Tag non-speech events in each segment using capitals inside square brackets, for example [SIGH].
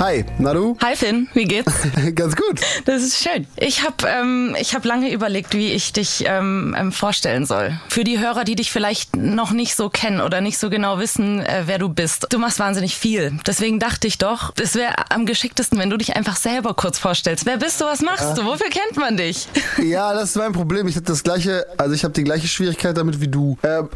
Hi, na du? Hi Finn, wie geht's? [LAUGHS] Ganz gut. Das ist schön. Ich habe ähm, ich hab lange überlegt, wie ich dich ähm, ähm, vorstellen soll. Für die Hörer, die dich vielleicht noch nicht so kennen oder nicht so genau wissen, äh, wer du bist. Du machst wahnsinnig viel. Deswegen dachte ich doch, es wäre am geschicktesten, wenn du dich einfach selber kurz vorstellst. Wer bist du, was machst du, wofür kennt man dich? [LAUGHS] Ja, das ist mein Problem. Ich habe das gleiche, also ich habe die gleiche Schwierigkeit damit wie du. Ähm,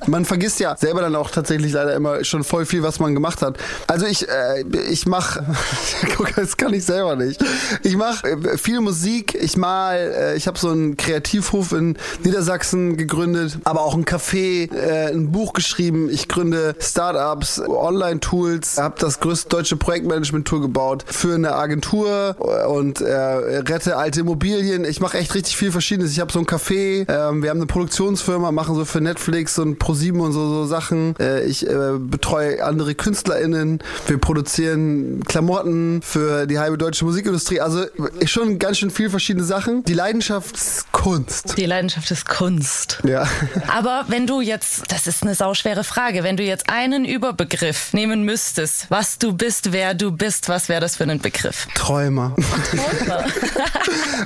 [LAUGHS] man vergisst ja selber dann auch tatsächlich leider immer schon voll viel, was man gemacht hat. Also ich, äh, ich mache, [LAUGHS] guck, das kann ich selber nicht. Ich mache äh, viel Musik. Ich mal, äh, ich habe so einen Kreativhof in Niedersachsen gegründet, aber auch ein Café, äh, ein Buch geschrieben. Ich gründe Startups, Online-Tools, habe das größte deutsche Projektmanagement-Tool gebaut für eine Agentur und rette alte Immobilien. Ich mache echt richtig viel Verschiedenes. Ich habe so ein Café, ähm, wir haben eine Produktionsfirma, machen so für Netflix und ProSieben und so, so Sachen. Ich betreue andere KünstlerInnen. Wir produzieren Klamotten für die halbe deutsche Musikindustrie. Also schon ganz schön viel verschiedene Sachen. Die Leidenschaft ist Kunst. Die Leidenschaft ist Kunst. Ja. Aber wenn du jetzt, das ist eine sauschwere Frage, wenn du jetzt einen Überbegriff nehmen müsstest, was du bist, wer du bist, was wäre das für ein Begriff? Träumer. [LAUGHS]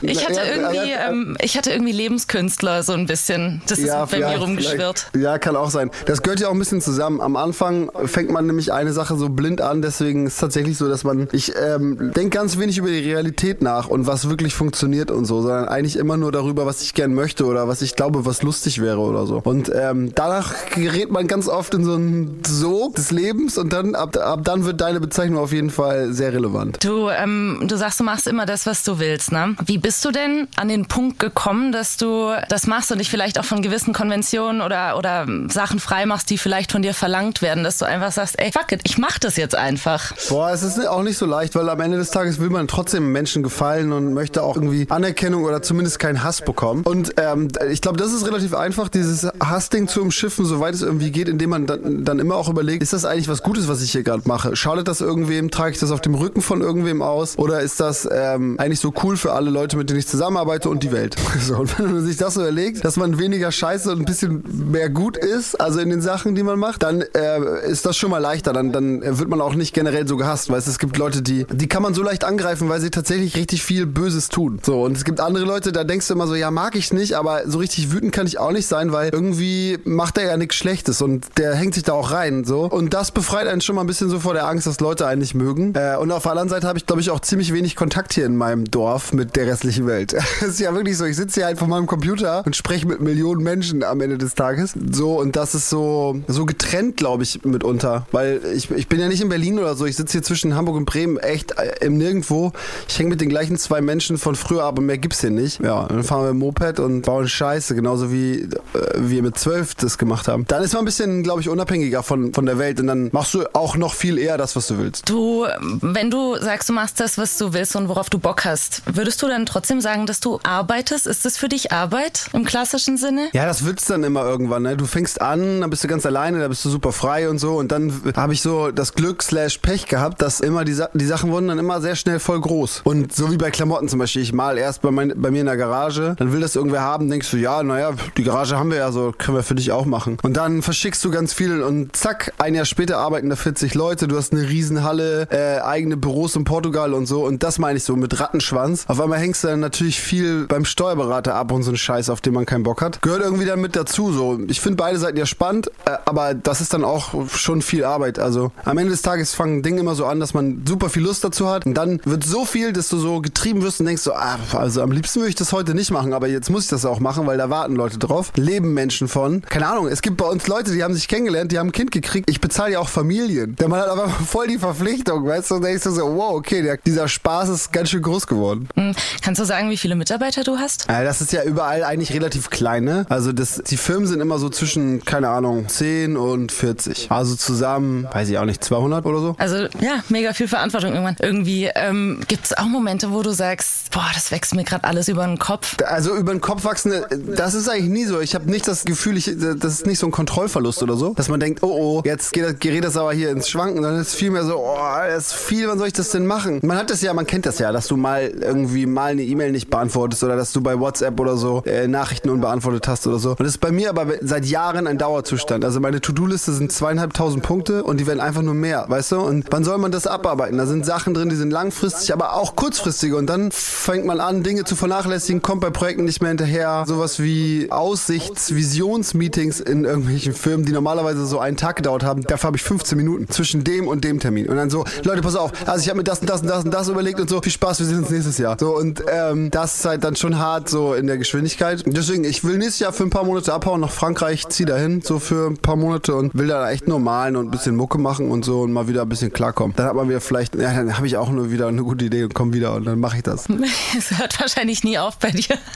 Ich hatte Ja, irgendwie, ja, ähm, ich hatte irgendwie Lebenskünstler so ein bisschen. Das ist bei mir rumgeschwirrt. Ja, kann auch sein. Das gehört ja auch ein bisschen zusammen. Am Anfang fängt man nämlich eine Sache so blind an, deswegen ist es tatsächlich so, dass man, ich ähm, denke ganz wenig über die Realität nach und was wirklich funktioniert und so, sondern eigentlich immer nur darüber, was ich gern möchte oder was ich glaube, was lustig wäre oder so. Und ähm, danach gerät man ganz oft in so einen Sog des Lebens und dann ab, ab dann wird deine Bezeichnung auf jeden Fall sehr relevant. Du, ähm, du sagst, du machst immer das, was du willst, ne? Wie bist du denn an den Punkt gekommen, dass du das machst und dich vielleicht auch von gewissen Konventionen oder, oder Sachen frei machst, die vielleicht von dir verlangt werden, dass du einfach sagst, ey, fuck it, ich mach das jetzt einfach. Boah, es ist auch nicht so leicht, weil am Ende des Tages will man trotzdem Menschen gefallen und möchte auch irgendwie Anerkennung oder zumindest keinen Hass bekommen. Und ähm, ich glaube, das ist relativ einfach, dieses Hassding zu umschiffen, soweit es irgendwie geht, indem man dann, dann immer auch überlegt, ist das eigentlich was Gutes, was ich hier gerade mache? Schadet das irgendwem? Trage ich das auf dem Rücken von irgendwem aus? Oder ist das ähm, eigentlich so cool für alle Leute, mit denen ich zusammenarbeite und die Welt? [LAUGHS] So, und wenn man sich das so überlegt, dass man weniger scheiße und ein bisschen mehr gut ist, also in den Sachen, die man macht, dann äh, ist das schon mal leichter. Dann, dann wird man auch nicht generell so gehasst, weil es gibt Leute, die, die kann man so leicht angreifen, weil sie tatsächlich richtig viel Böses tun. So, und es gibt andere Leute, da denkst du immer so, ja, mag ich nicht, aber so richtig wütend kann ich auch nicht sein, weil irgendwie macht er ja nichts Schlechtes und der hängt sich da auch rein. So. Und das befreit einen schon mal ein bisschen so vor der Angst, dass Leute einen nicht mögen. Äh, und auf der anderen Seite habe ich, glaube ich, auch ziemlich wenig Kontakt hier in meinem Dorf mit der restlichen Welt. [LAUGHS] Es ist ja wirklich so, ich sitze hier halt vor meinem Computer und spreche mit Millionen Menschen am Ende des Tages. So, und das ist so, so getrennt, glaube ich, mitunter. Weil ich, ich bin ja nicht in Berlin oder so. Ich sitze hier zwischen Hamburg und Bremen echt äh, im Nirgendwo. Ich hänge mit den gleichen zwei Menschen von früher, aber mehr gibt's hier nicht. Ja, dann fahren wir im Moped und bauen Scheiße, genauso wie äh, wir mit zwölf das gemacht haben. Dann ist man ein bisschen, glaube ich, unabhängiger von, von der Welt und dann machst du auch noch viel eher das, was du willst. Du, wenn du sagst, du machst das, was du willst und worauf du Bock hast, würdest du dann trotzdem sagen, dass du arbeitest? Ist das für dich Arbeit im klassischen Sinne? Ja, das wird's dann immer irgendwann, ne? Du fängst an, dann bist du ganz alleine, da bist du super frei und so und dann habe ich so das Glück slash Pech gehabt, dass immer die, Sa die Sachen wurden dann immer sehr schnell voll groß. Und so wie bei Klamotten zum Beispiel, ich mal erst bei, mein, bei mir in der Garage, dann will das irgendwer haben, denkst du, ja, naja, die Garage haben wir ja so, können wir für dich auch machen. Und dann verschickst du ganz viel und zack, ein Jahr später arbeiten da 40 Leute, du hast eine Riesenhalle, äh, eigene Büros in Portugal und so und das meine ich so mit Rattenschwanz. Auf einmal hängst du dann natürlich viel beim Steuerberater ab und so ein Scheiß, auf den man keinen Bock hat. Gehört irgendwie dann mit dazu so. Ich finde beide Seiten ja spannend, äh, aber das ist dann auch schon viel Arbeit. Also am Ende des Tages fangen Dinge immer so an, dass man super viel Lust dazu hat und dann wird so viel, dass du so getrieben wirst und denkst so, ah, also am liebsten würde ich das heute nicht machen, aber jetzt muss ich das auch machen, weil da warten Leute drauf. Leben Menschen von. Keine Ahnung, es gibt bei uns Leute, die haben sich kennengelernt, die haben ein Kind gekriegt. Ich bezahle ja auch Familien. Der Mann hat aber [LAUGHS] voll die Verpflichtung, weißt du? Und denkst du so, wow, okay, der, dieser Spaß ist ganz schön groß geworden. Hm, Kannst du sagen, wie viele Mitarbeiter du hast? Ja, das ist ja überall eigentlich relativ klein, ne? Also das, die Firmen sind immer so zwischen, keine Ahnung, 10 und 40. Also zusammen, weiß ich auch nicht, 200 oder so. Also ja, mega viel Verantwortung irgendwann. Irgendwie ähm, gibt es auch Momente, wo du sagst, boah, das wächst mir gerade alles über den Kopf. Also über den Kopf wachsen, das ist eigentlich nie so. Ich habe nicht das Gefühl, ich, das ist nicht so ein Kontrollverlust oder so, dass man denkt, oh oh, jetzt geht das, gerät das aber hier ins Schwanken. Dann ist es vielmehr so, oh, das ist viel, wann soll ich das denn machen? Man hat das ja, man kennt das ja, dass du mal irgendwie mal eine E-Mail nicht beantwortest oder dass du bei WhatsApp oder so äh, Nachrichten unbeantwortet hast oder so. Und das ist bei mir aber seit Jahren ein Dauerzustand. Also meine To-Do-Liste sind zweieinhalbtausend Punkte und die werden einfach nur mehr, weißt du? Und wann soll man das abarbeiten? Da sind Sachen drin, die sind langfristig, aber auch kurzfristige. Und dann fängt man an, Dinge zu vernachlässigen, kommt bei Projekten nicht mehr hinterher. Sowas wie Aussichts-, Visionsmeetings in irgendwelchen Firmen, die normalerweise so einen Tag gedauert haben. Dafür habe ich 15 Minuten zwischen dem und dem Termin. Und dann so, Leute, pass auf, also ich habe mir das und das und das und das überlegt und so, viel Spaß, wir sehen uns nächstes Jahr. So, und ähm, das ist halt dann schon hart so in der Geschwindigkeit. Deswegen, ich will nächstes Jahr für ein paar Monate abhauen nach Frankreich, zieh dahin, so für ein paar Monate und will da echt nur malen und ein bisschen Mucke machen und so und mal wieder ein bisschen klarkommen. Dann hat man wieder vielleicht, ja, dann habe ich auch nur wieder eine gute Idee und komme wieder und dann mache ich das. [LAUGHS] Es hört wahrscheinlich nie auf bei dir. [LAUGHS]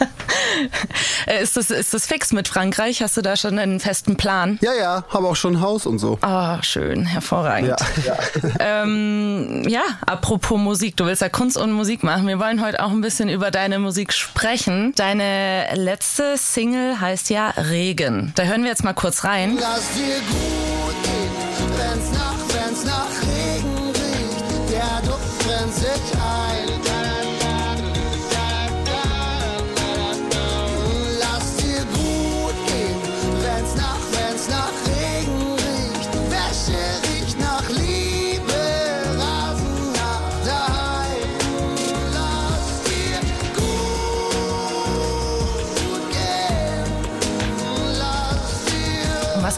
Äh, ist, das, ist das fix mit Frankreich? Hast du da schon einen festen Plan? Ja, ja, habe auch schon ein Haus und so. Ah, oh, schön, hervorragend. Ja, ja. [LAUGHS] ähm, ja, apropos Musik, du willst ja Kunst und Musik machen. Wir wollen heute auch ein bisschen über deine Musik sprechen. Deine letzte Single heißt ja Regen. Da hören wir jetzt mal kurz rein. Lass dir gut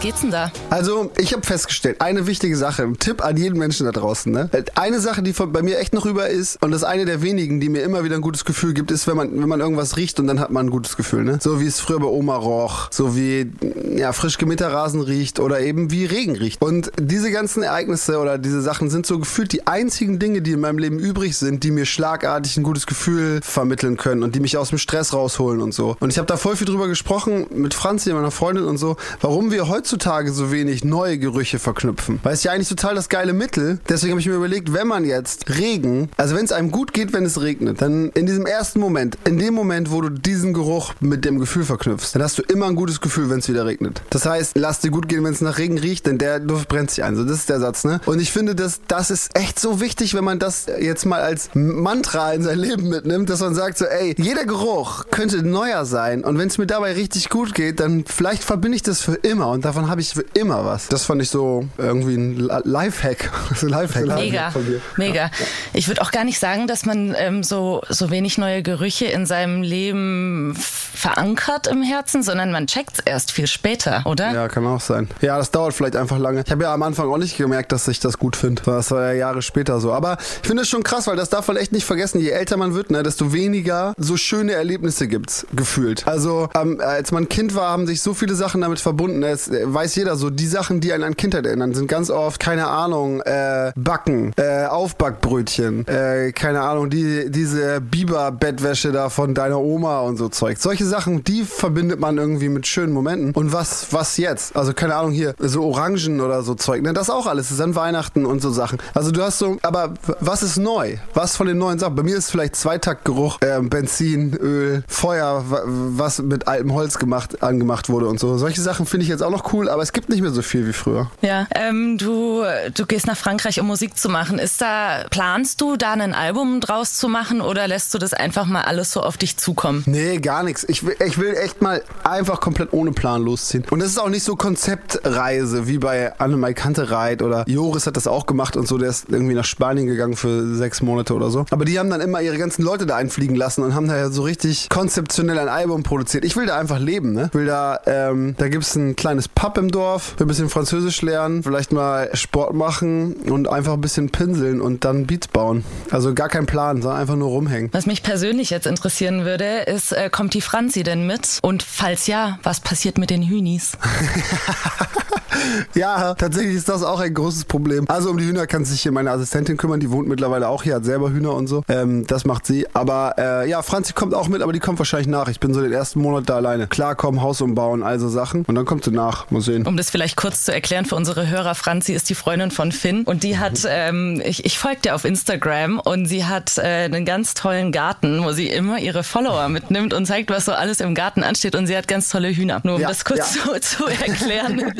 geht's denn da? Also, ich habe festgestellt, eine wichtige Sache, ein Tipp an jeden Menschen da draußen. Ne? Eine Sache, die bei mir echt noch über ist, und das ist eine der wenigen, die mir immer wieder ein gutes Gefühl gibt, ist, wenn man, wenn man irgendwas riecht und dann hat man ein gutes Gefühl. Ne? So wie es früher bei Oma roch, so wie ja, frisch gemähter Rasen riecht oder eben wie Regen riecht. Und diese ganzen Ereignisse oder diese Sachen sind so gefühlt die einzigen Dinge, die in meinem Leben übrig sind, die mir schlagartig ein gutes Gefühl vermitteln können und die mich aus dem Stress rausholen und so. Und ich habe da voll viel drüber gesprochen mit Franzi, meiner Freundin und so, warum wir heutzutage heutzutage so wenig neue Gerüche verknüpfen. Weil es ja eigentlich total das geile Mittel. Deswegen habe ich mir überlegt, wenn man jetzt Regen, also wenn es einem gut geht, wenn es regnet, dann in diesem ersten Moment, in dem Moment, wo du diesen Geruch mit dem Gefühl verknüpfst, dann hast du immer ein gutes Gefühl, wenn es wieder regnet. Das heißt, lass dir gut gehen, wenn es nach Regen riecht, denn der Duft brennt sich ein. So, das ist der Satz, ne? Und ich finde, dass das ist echt so wichtig, wenn man das jetzt mal als Mantra in sein Leben mitnimmt, dass man sagt so, ey, jeder Geruch könnte neuer sein und wenn es mir dabei richtig gut geht, dann vielleicht verbinde ich das für immer und davon davon habe ich immer was. Das fand ich so irgendwie ein Lifehack. [LAUGHS] Lifehack. Mega, mega. Ich würde auch gar nicht sagen, dass man ähm, so, so wenig neue Gerüche in seinem Leben verankert im Herzen, sondern man checkt es erst viel später, oder? Ja, kann auch sein. Ja, das dauert vielleicht einfach lange. Ich habe ja am Anfang auch nicht gemerkt, dass ich das gut finde. Das war ja Jahre später so. Aber ich finde es schon krass, weil das darf man echt nicht vergessen. Je älter man wird, ne, desto weniger so schöne Erlebnisse gibt's gefühlt. Also ähm, als man Kind war, haben sich so viele Sachen damit verbunden. Es, weiß jeder so, die Sachen, die einen an Kindheit erinnern, sind ganz oft, keine Ahnung, äh, Backen, äh, Aufbackbrötchen, äh, keine Ahnung, die, diese Biber-Bettwäsche da von deiner Oma und so Zeug. Solche Sachen, die verbindet man irgendwie mit schönen Momenten. Und was, was jetzt? Also keine Ahnung hier, so Orangen oder so Zeug, ne? Das auch alles. Das ist an Weihnachten und so Sachen. Also du hast so, aber was ist neu? Was von den neuen Sachen? Bei mir ist vielleicht Zweitaktgeruch, äh, Benzin, Öl, Feuer, was mit altem Holz gemacht, angemacht wurde und so. Solche Sachen finde ich jetzt auch noch cool cool, aber es gibt nicht mehr so viel wie früher. Ja, ähm, du, du gehst nach Frankreich, um Musik zu machen. Ist da, planst du da ein Album draus zu machen oder lässt du das einfach mal alles so auf dich zukommen? Nee, gar nichts. Ich will, ich will echt mal einfach komplett ohne Plan losziehen. Und das ist auch nicht so Konzeptreise wie bei Annemai Kantereit oder Joris hat das auch gemacht und so. Der ist irgendwie nach Spanien gegangen für sechs Monate oder so. Aber die haben dann immer ihre ganzen Leute da einfliegen lassen und haben da ja so richtig konzeptionell ein Album produziert. Ich will da einfach leben, ne? Ich will da, ähm, da gibt es ein kleines Pub Pub im Dorf, ein bisschen Französisch lernen, vielleicht mal Sport machen und einfach ein bisschen pinseln und dann Beats bauen. Also gar kein Plan, sondern einfach nur rumhängen. Was mich persönlich jetzt interessieren würde, ist, äh, kommt die Franzi denn mit? Und falls ja, was passiert mit den Hühnis? [LAUGHS] ja, tatsächlich ist das auch ein großes Problem. Also um die Hühner kann sich hier meine Assistentin kümmern, die wohnt mittlerweile auch hier, hat selber Hühner und so. Ähm, das macht sie. Aber äh, ja, Franzi kommt auch mit, aber die kommt wahrscheinlich nach. Ich bin so den ersten Monat da alleine. Klarkommen, Haus umbauen, also Sachen. Und dann kommt sie nach. Mal sehen. Um das vielleicht kurz zu erklären für unsere Hörer, Franzi ist die Freundin von Finn und die hat, ähm, ich, ich folge dir auf Instagram und sie hat äh, einen ganz tollen Garten, wo sie immer ihre Follower mitnimmt und zeigt, was so alles im Garten ansteht und sie hat ganz tolle Hühner. Nur um ja, das kurz ja. zu, zu [LAUGHS] erklären.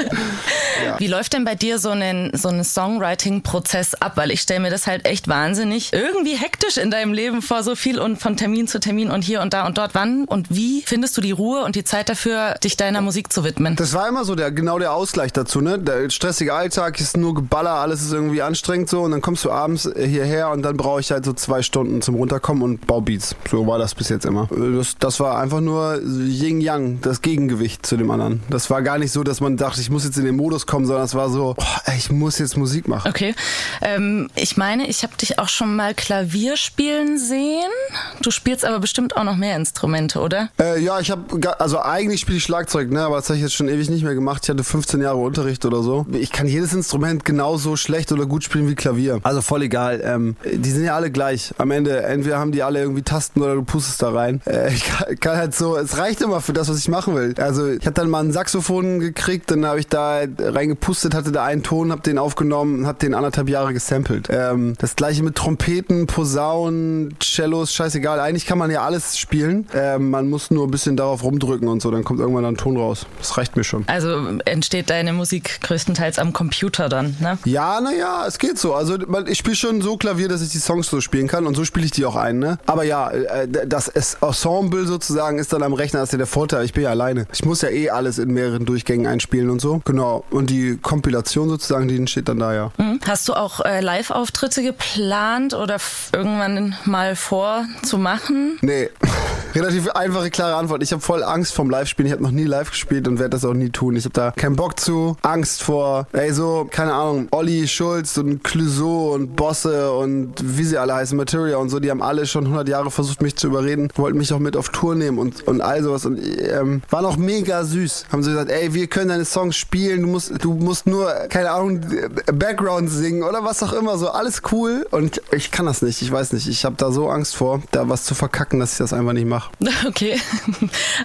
ja. Wie läuft denn bei dir so ein so ein Songwriting-Prozess ab? Weil ich stelle mir das halt echt wahnsinnig irgendwie hektisch in deinem Leben vor, so viel und von Termin zu Termin und hier und da und dort. Wann und wie findest du die Ruhe und die Zeit dafür, dich deiner Musik zu widmen? Das war immer so so der, genau der Ausgleich dazu, ne? Der stressige Alltag ist nur Geballer, alles ist irgendwie anstrengend so und dann kommst du abends hierher und dann brauche ich halt so zwei Stunden zum Runterkommen und Baubeats. So war das bis jetzt immer. Das, das war einfach nur Yin-Yang, das Gegengewicht zu dem anderen. Das war gar nicht so, dass man dachte, ich muss jetzt in den Modus kommen, sondern es war so, oh, ich muss jetzt Musik machen. Okay. Ähm, ich meine, ich habe dich auch schon mal Klavier spielen sehen. Du spielst aber bestimmt auch noch mehr Instrumente, oder? Äh, ja, ich habe, also eigentlich spiele ich Schlagzeug, ne, aber das habe ich jetzt schon ewig nicht mehr gemacht. Ich hatte 15 Jahre Unterricht oder so. Ich kann jedes Instrument genauso schlecht oder gut spielen wie Klavier. Also voll egal. Ähm, die sind ja alle gleich. Am Ende, entweder haben die alle irgendwie Tasten oder du pustest da rein. Äh, ich kann, kann, halt so, es reicht immer für das, was ich machen will. Also ich habe dann mal ein Saxophon gekriegt, dann habe ich da reingepustet, hatte da einen Ton, habe den aufgenommen, habe den anderthalb Jahre gesampelt. Ähm, das gleiche mit Trompeten, Posaunen, Cellos, scheißegal. Eigentlich kann man ja alles spielen. Ähm, man muss nur ein bisschen darauf rumdrücken und so, dann kommt irgendwann ein Ton raus. Das reicht mir schon. Also entsteht deine Musik größtenteils am Computer dann, ne? Ja, naja, es geht so. Also ich spiele schon so Klavier, dass ich die Songs so spielen kann und so spiele ich die auch ein, ne? Aber ja, äh, das Ensemble sozusagen ist dann am Rechner, das ist ja der Vorteil. Ich bin ja alleine. Ich muss ja eh alles in mehreren Durchgängen einspielen und so. Genau. Und die Kompilation sozusagen, die entsteht dann da ja. Mhm. Hast du auch äh, Live-Auftritte geplant oder irgendwann mal vor zu machen? Nee. Relativ einfache, klare Antwort. Ich habe voll Angst vom Live-Spielen. Ich habe noch nie live gespielt und werde das auch nie tun. Ich habe da keinen Bock zu. Angst vor, ey, so, keine Ahnung, Olli Schulz und Clouseau und Bosse und wie sie alle heißen, Materia und so, die haben alle schon 100 Jahre versucht, mich zu überreden, wollten mich auch mit auf Tour nehmen und, und all sowas und ähm, waren auch mega süß. Haben sie gesagt, ey, wir können deine Songs spielen, du musst, du musst nur, keine Ahnung, Background singen oder was auch immer, so alles cool und ich kann das nicht, ich weiß nicht, ich habe da so Angst vor, da was zu verkacken, dass ich das einfach nicht mache. [LAUGHS] Okay,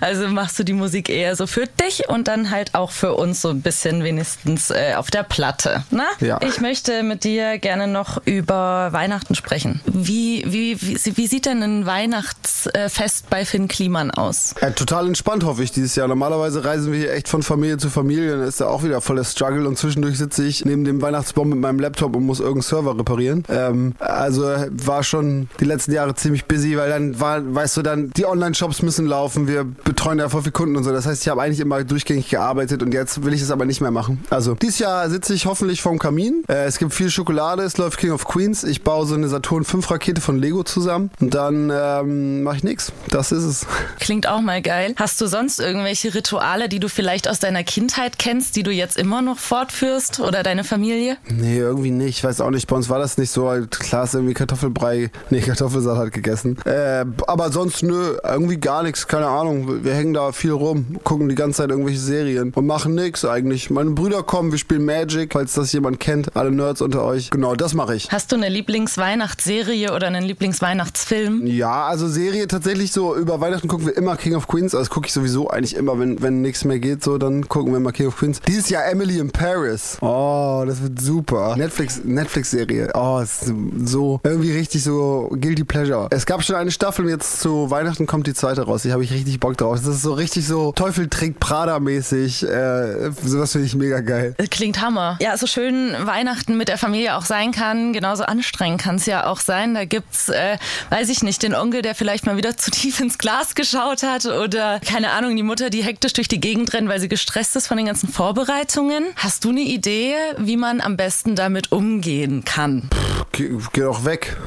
also machst du die Musik eher so für dich und dann halt auch für uns so ein bisschen wenigstens äh, auf der Platte. Na? Ja. Ich möchte mit dir gerne noch über Weihnachten sprechen. Wie, wie, wie, wie sieht denn ein Weihnachtsfest bei Finn Kliman aus? Ja, total entspannt hoffe ich dieses Jahr. Normalerweise reisen wir hier echt von Familie zu Familie. Dann ist da auch wieder voll der Struggle und zwischendurch sitze ich neben dem Weihnachtsbaum mit meinem Laptop und muss irgendeinen Server reparieren. Ähm, also war schon die letzten Jahre ziemlich busy, weil dann war, weißt du, dann die Online-Shops müssen laufen. Wir betreuen ja voll viele Kunden und so. Das heißt, ich habe eigentlich immer durchgängig gearbeitet und jetzt will ich es aber nicht mehr machen. Also dieses Jahr sitze ich hoffentlich vorm Kamin. Äh, es gibt viel Schokolade, es läuft King of Queens. Ich baue so eine Saturn 5 Rakete von Lego zusammen und dann ähm, mache ich nichts. Das ist es. Klingt auch mal geil. Hast du sonst irgendwelche Rituale, die du vielleicht aus deiner Kindheit kennst, die du jetzt immer noch fortführst oder deine Familie? Nee, irgendwie nicht. Ich weiß auch nicht. Bei uns war das nicht so. Klar ist irgendwie Kartoffelbrei, nee, Kartoffelsalat gegessen. Äh, aber sonst nö, irgendwie gar nichts. Keine Ahnung. Wir hängen da viel rum, gucken die ganze Zeit irgendwelche Serien und machen nichts eigentlich. Meine Brüder kommen, wir spielen Magic, falls das jemand kennt. Alle Nerds unter euch. Genau, das mache ich. Hast du eine Lieblingsweihnachtsserie oder einen Lieblingsweihnachtsfilm? Ja, also Serie tatsächlich so. Über Weihnachten gucken wir immer King of Queens. Also gucke ich sowieso eigentlich immer, wenn, wenn nichts mehr geht, so, dann gucken wir immer King of Queens. Dieses Jahr Emily in Paris. Oh, das wird super. Netflix, Netflix-Serie. Oh, ist so irgendwie richtig so Guilty Pleasure. Es gab schon eine Staffel jetzt zu Weihnachten kommt die zweite raus. Die habe ich richtig Bock drauf. Das ist so richtig so Teufel trägt Prada-mäßig. Äh, sowas finde ich mega geil. Klingt Hammer. Ja, so schön Weihnachten mit der Familie auch sein kann, genauso anstrengend kann es ja auch sein. Da gibt's, äh, weiß ich nicht, den Onkel, der vielleicht mal wieder [LAUGHS] zu tief ins Glas geschaut hat oder keine Ahnung, die Mutter, die hektisch durch die Gegend rennt, weil sie gestresst ist von den ganzen Vorbereitungen. Hast du eine Idee, wie man am besten damit umgehen kann? Geh, geh doch weg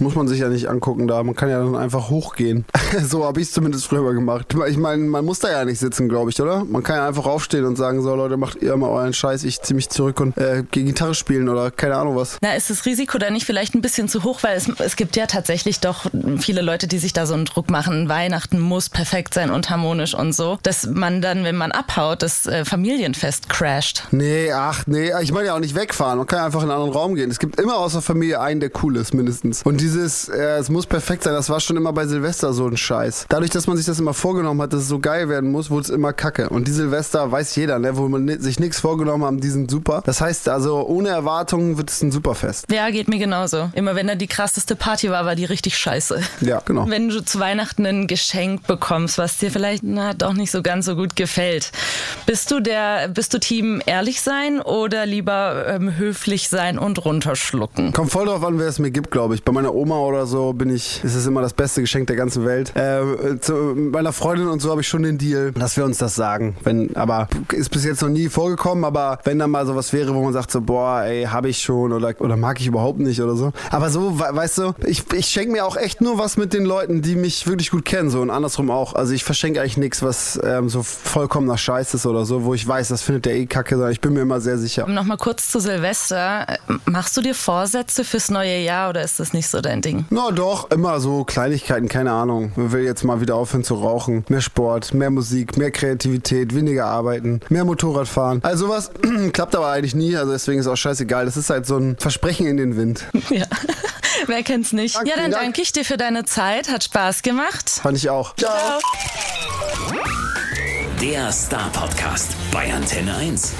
muss man sich ja nicht angucken da. Man kann ja dann einfach hochgehen. [LAUGHS] so habe ich es zumindest früher gemacht. Ich meine, man muss da ja nicht sitzen, glaube ich, oder? Man kann ja einfach aufstehen und sagen, so Leute, macht ihr mal euren Scheiß, ich ziehe mich zurück und äh, gehe Gitarre spielen oder keine Ahnung was. Na, ist das Risiko da nicht vielleicht ein bisschen zu hoch? Weil es, es gibt ja tatsächlich doch viele Leute, die sich da so einen Druck machen, Weihnachten muss perfekt sein und harmonisch und so, dass man dann, wenn man abhaut, das äh, Familienfest crasht. Nee, ach nee, ich meine ja auch nicht wegfahren. Man kann ja einfach in einen anderen Raum gehen. Es gibt immer aus der Familie einen, der cool ist, mindestens. Und dieses, äh, es muss perfekt sein, das war schon immer bei Silvester so ein Scheiß. Dadurch, dass man sich das immer vorgenommen hat, dass es so geil werden muss, wurde es immer kacke. Und die Silvester weiß jeder, ne, wo man sich nichts vorgenommen haben, die sind super. Das heißt also, ohne Erwartungen wird es ein super Fest. Ja, geht mir genauso. Immer wenn da die krasseste Party war, war die richtig scheiße. Ja, genau. Wenn du zu Weihnachten ein Geschenk bekommst, was dir vielleicht na, doch nicht so ganz so gut gefällt, bist du der, bist du Team ehrlich sein oder lieber ähm, höflich sein und runterschlucken? Kommt voll drauf an, wer es mir gibt, glaube ich. Bei meiner Oma oder so bin ich, ist es immer das beste Geschenk der ganzen Welt. Äh, zu meiner Freundin und so habe ich schon den Deal, dass wir uns das sagen. Wenn, aber ist bis jetzt noch nie vorgekommen, aber wenn da mal sowas wäre, wo man sagt so, boah, ey, habe ich schon oder, oder mag ich überhaupt nicht oder so. Aber so, weißt du, ich, ich schenke mir auch echt nur was mit den Leuten, die mich wirklich gut kennen, so und andersrum auch. Also ich verschenke eigentlich nichts, was ähm, so vollkommen nach Scheiß ist oder so, wo ich weiß, das findet der eh kacke, sondern ich bin mir immer sehr sicher. Nochmal kurz zu Silvester. Machst du dir Vorsätze fürs neue Jahr oder ist das nicht so dein Ding? Na doch, immer so Kleinigkeiten, keine Ahnung. Man will jetzt mal wieder aufhören zu rauchen. Mehr Sport, mehr Musik, mehr Kreativität, weniger arbeiten, mehr Motorrad fahren. Also was [CLEARS THROAT] klappt aber eigentlich nie, also deswegen ist auch scheißegal. Das ist halt so ein Versprechen in den Wind. [LAUGHS] Ja. [LAUGHS] Wer kennt's nicht? Danke, ja, dann Dank. danke ich dir für deine Zeit. Hat Spaß gemacht. Fand ich auch. Ciao. Ciao. Der Star Podcast bei Antenne 1.